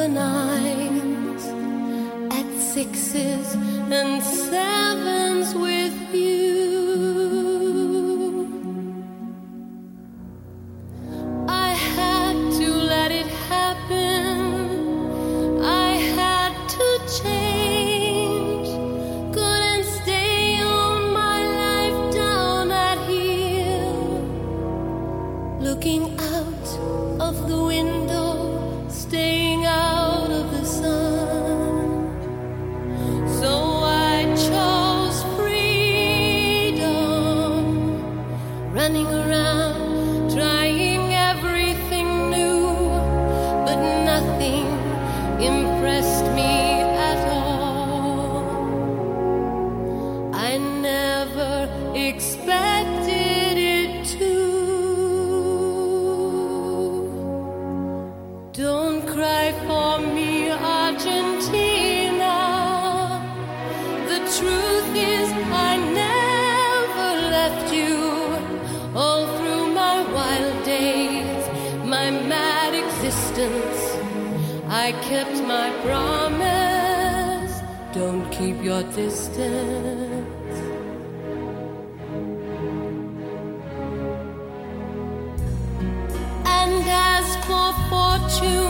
the nines, at sixes and sevens. promise. Don't keep your distance. And as for fortune.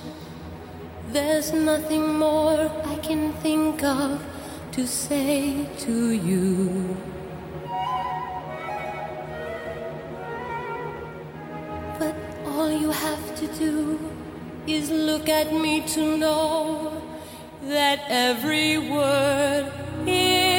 There's nothing more I can think of to say to you. But all you have to do is look at me to know that every word is.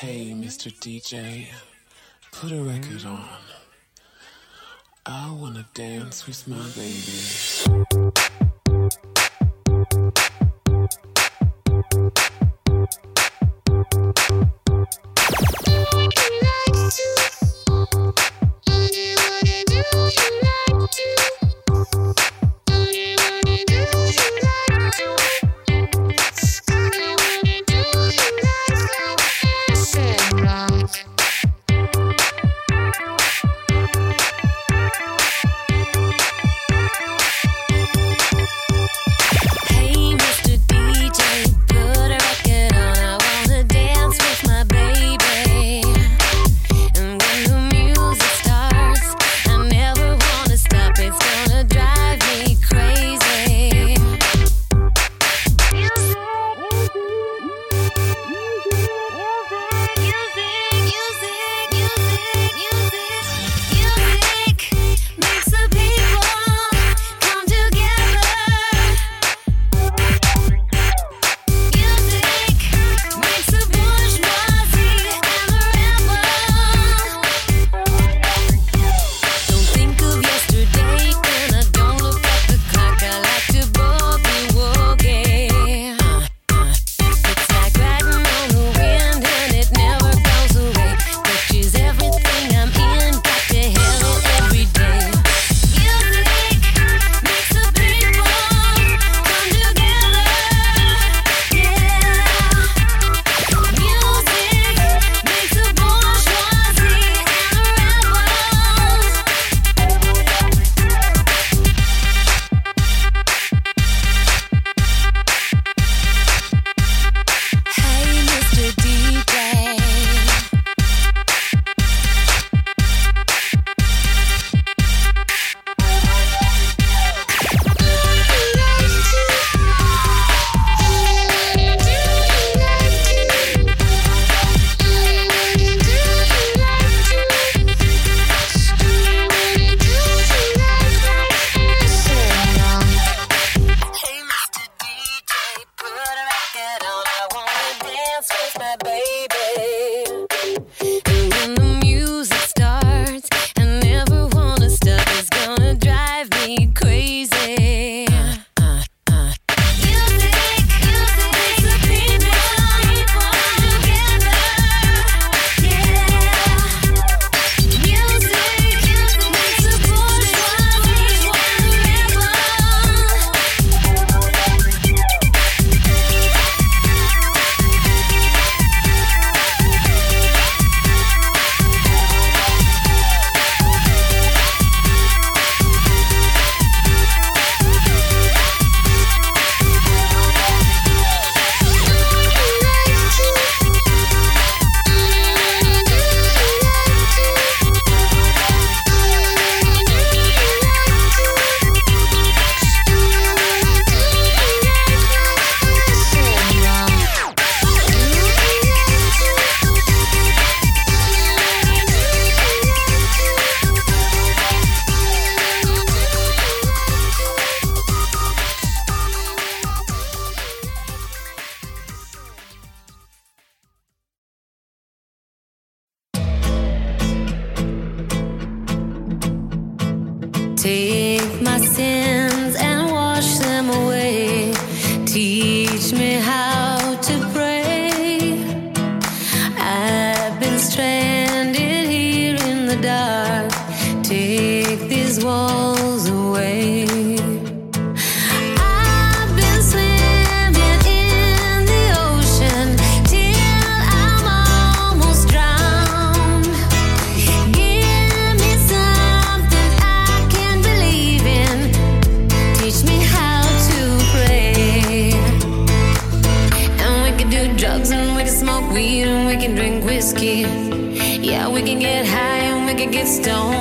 Hey, Mr. DJ, put a record on. I wanna dance with my baby. Don't